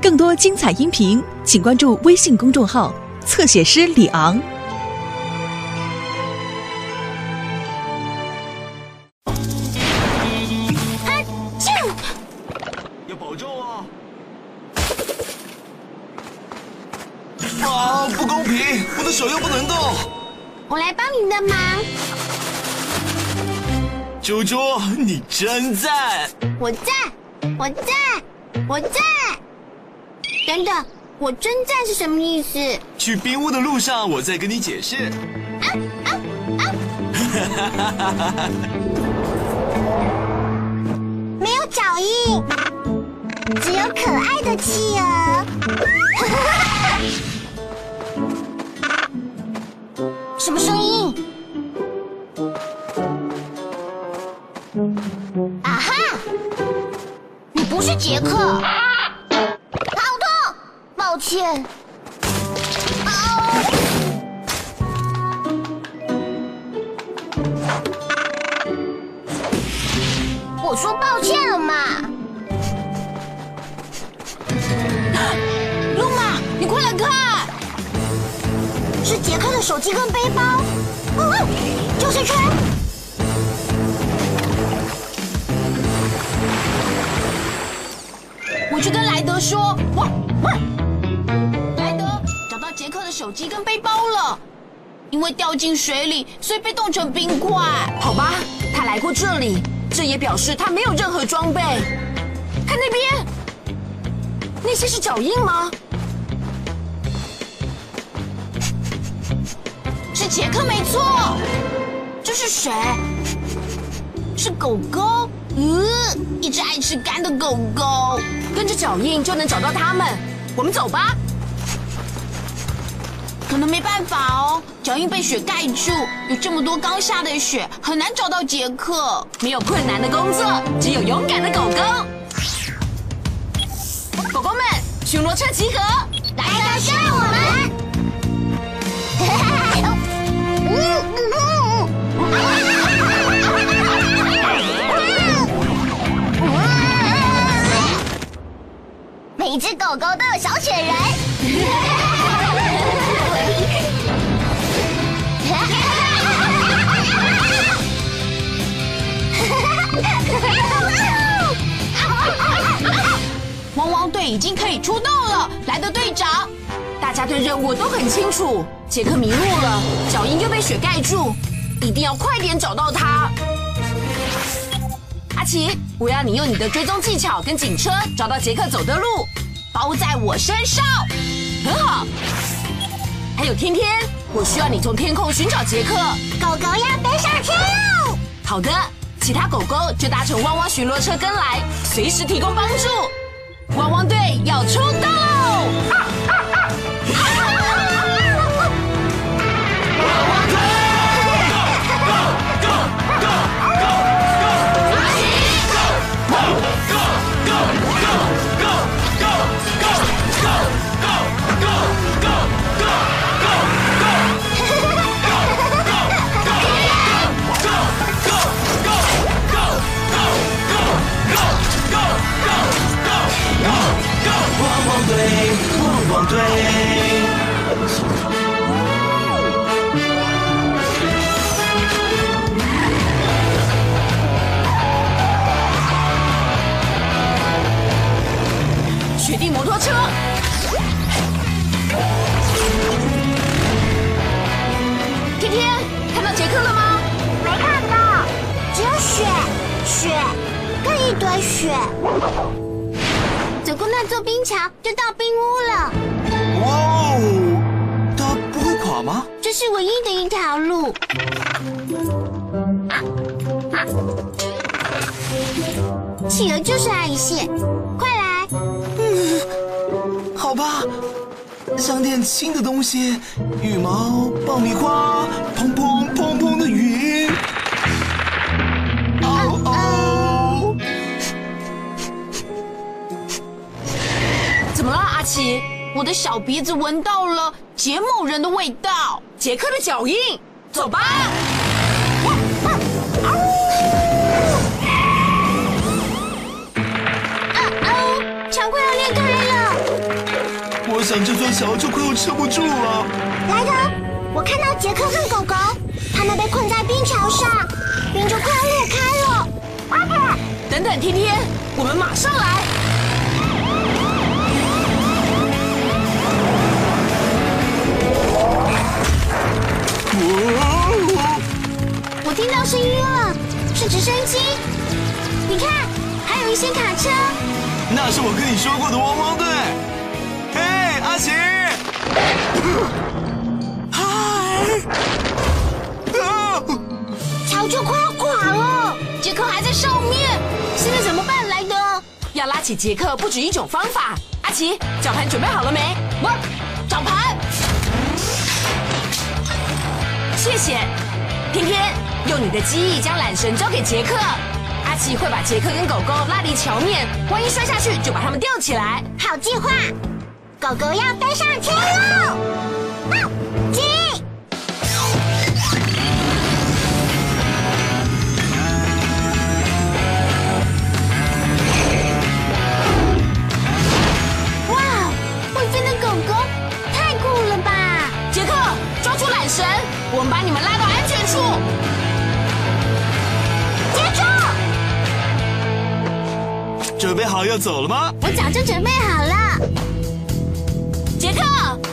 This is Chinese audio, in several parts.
更多精彩音频，请关注微信公众号“侧写师李昂”。要保重啊！啊，不公平！我的手又不能动。我来帮你的忙。猪猪，你真赞！我在，我在，我在。等等，我真在是什么意思？去冰屋的路上，我再跟你解释。啊啊啊！没有脚印，只有可爱的企鹅。克，好痛！抱歉。我说抱歉了嘛。露玛，你快来看，是杰克的手机跟背包。哦，救生圈。我去跟莱德说，哇哇！莱德找到杰克的手机跟背包了，因为掉进水里，所以被冻成冰块。好吧，他来过这里，这也表示他没有任何装备。看那边，那些是脚印吗？是杰克没错。这是谁？是狗狗。嗯，一只爱吃干的狗狗。跟着脚印就能找到它们。我们走吧。可能没办法哦，脚印被雪盖住，有这么多刚下的雪，很难找到杰克。没有困难的工作，只有勇敢的狗狗。狗狗们，巡逻车集合，来了，跟我们。每 狗狗都有小雪人。汪汪队已经可以出动了，来的队长，大家对任务都很清楚。杰克迷路了，脚印又被雪盖住，一定要快点找到他。阿奇，我要你用你的追踪技巧跟警车找到杰克走的路，包在我身上。很好。还有天天，我需要你从天空寻找杰克。狗狗要飞上天！好的，其他狗狗就搭乘汪汪巡逻车跟来，随时提供帮助。汪汪队要出动！汪汪队！雪地摩托车，天天看到杰克了吗？没看到，只有雪，雪，跟一堆雪。走过冰桥，就到冰屋了。哇哦，它不会垮吗？这是唯一的一条路。企鹅就是爱线，快来！嗯，好吧，想点轻的东西，羽毛、爆米花、砰砰砰砰的云。阿奇？我的小鼻子闻到了杰某人的味道，杰克的脚印，走吧。我想这座桥就快要撑不住了。莱德，我看到杰克和狗狗，他们被困在冰桥上，冰就快要裂开了。等等，天天，我们马上来。到声音了，是直升机。你看，还有一些卡车。那是我跟你说过的汪汪队。嘿，阿奇！嗨！啊！桥就快要垮了。杰克还在上面，现在怎么办？莱德，要拉起杰克不止一种方法。阿奇，绞盘准备好了没？我找盘。谢谢。天天，用你的记忆将缆绳交给杰克。阿奇会把杰克跟狗狗拉离桥面，万一摔下去，就把他们吊起来。好计划，狗狗要飞上天喽！啊好要走了吗？我早就准备好了。杰克，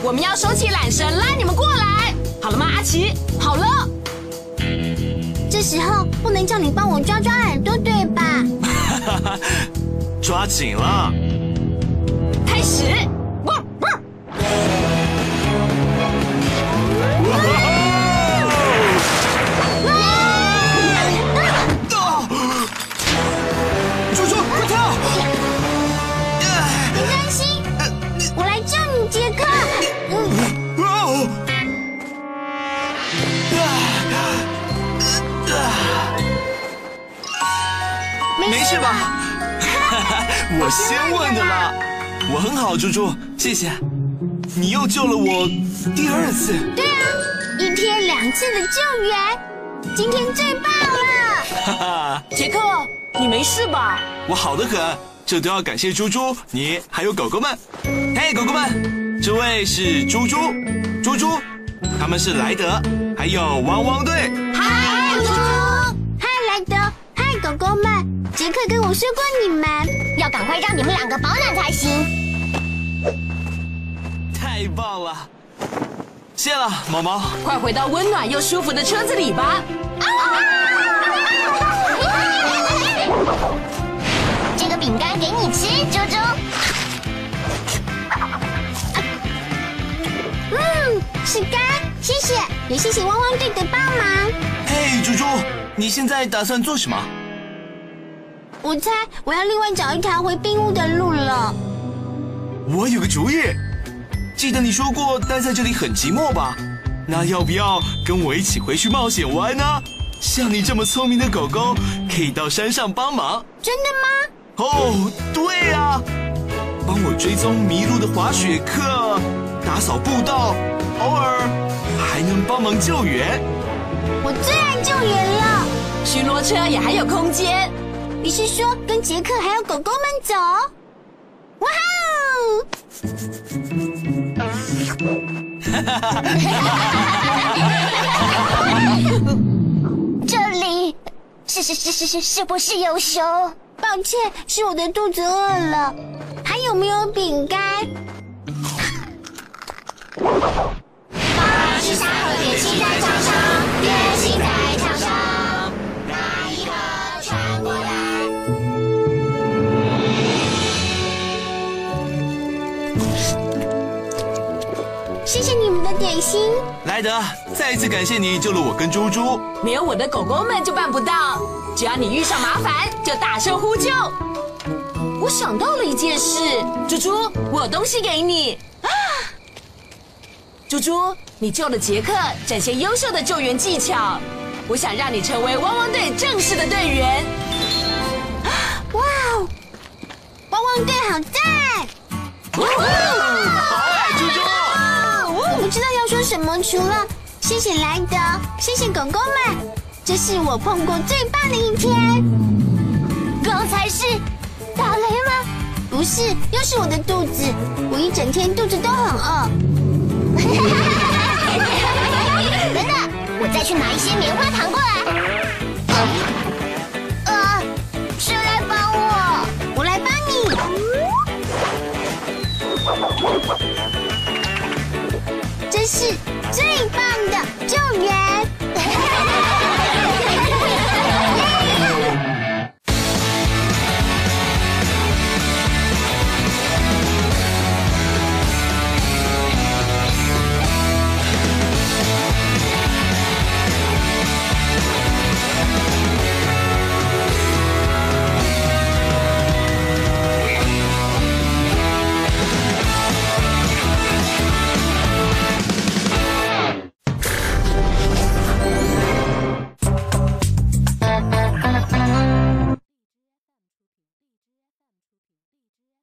我们要收起缆绳，拉你们过来。好了吗？阿奇，好了。这时候不能叫你帮我抓抓耳朵，对吧？抓紧了！开始。我先问的啦。我很好，猪猪，谢谢。你又救了我第二次。对啊，一天两次的救援，今天最棒了。哈哈，杰克，你没事吧？我好的很，这都要感谢猪猪，你还有狗狗们。嘿，狗狗们，这位是猪猪，猪猪，他们是莱德，还有汪汪队。们，杰克跟我说过你们要赶快让你们两个保暖才行。太棒了！谢了，毛毛。快回到温暖又舒服的车子里吧。这个饼干给你吃，猪猪。嗯，是干，谢谢，也谢谢汪汪队的帮忙。嘿，猪猪，你现在打算做什么？我猜我要另外找一条回冰屋的路了。我有个主意。记得你说过待在这里很寂寞吧？那要不要跟我一起回去冒险湾呢？像你这么聪明的狗狗，可以到山上帮忙。真的吗？哦，对啊、帮我追踪迷路的滑雪客，打扫步道，偶尔还能帮忙救援。我最爱救援了。巡逻车也还有空间。你是说跟杰克还有狗狗们走？哇哦！这里是是是是是是不是有熊？抱歉，是我的肚子饿了。还有没有饼干？巴士下河电器在场上，的点心。莱德，再一次感谢你救了我跟猪猪。没有我的狗狗们就办不到。只要你遇上麻烦，就大声呼救。我想到了一件事，猪猪，我有东西给你啊！猪猪，你救了杰克，展现优秀的救援技巧。我想让你成为汪汪队正式的队员。哇哦！汪汪队好赞！好萌除了谢谢莱德谢谢狗狗们这是我碰过最棒的一天刚才是打雷吗不是又是我的肚子我一整天肚子都很饿等等我再去拿一些棉花糖过来啊谁来帮我我来帮你真是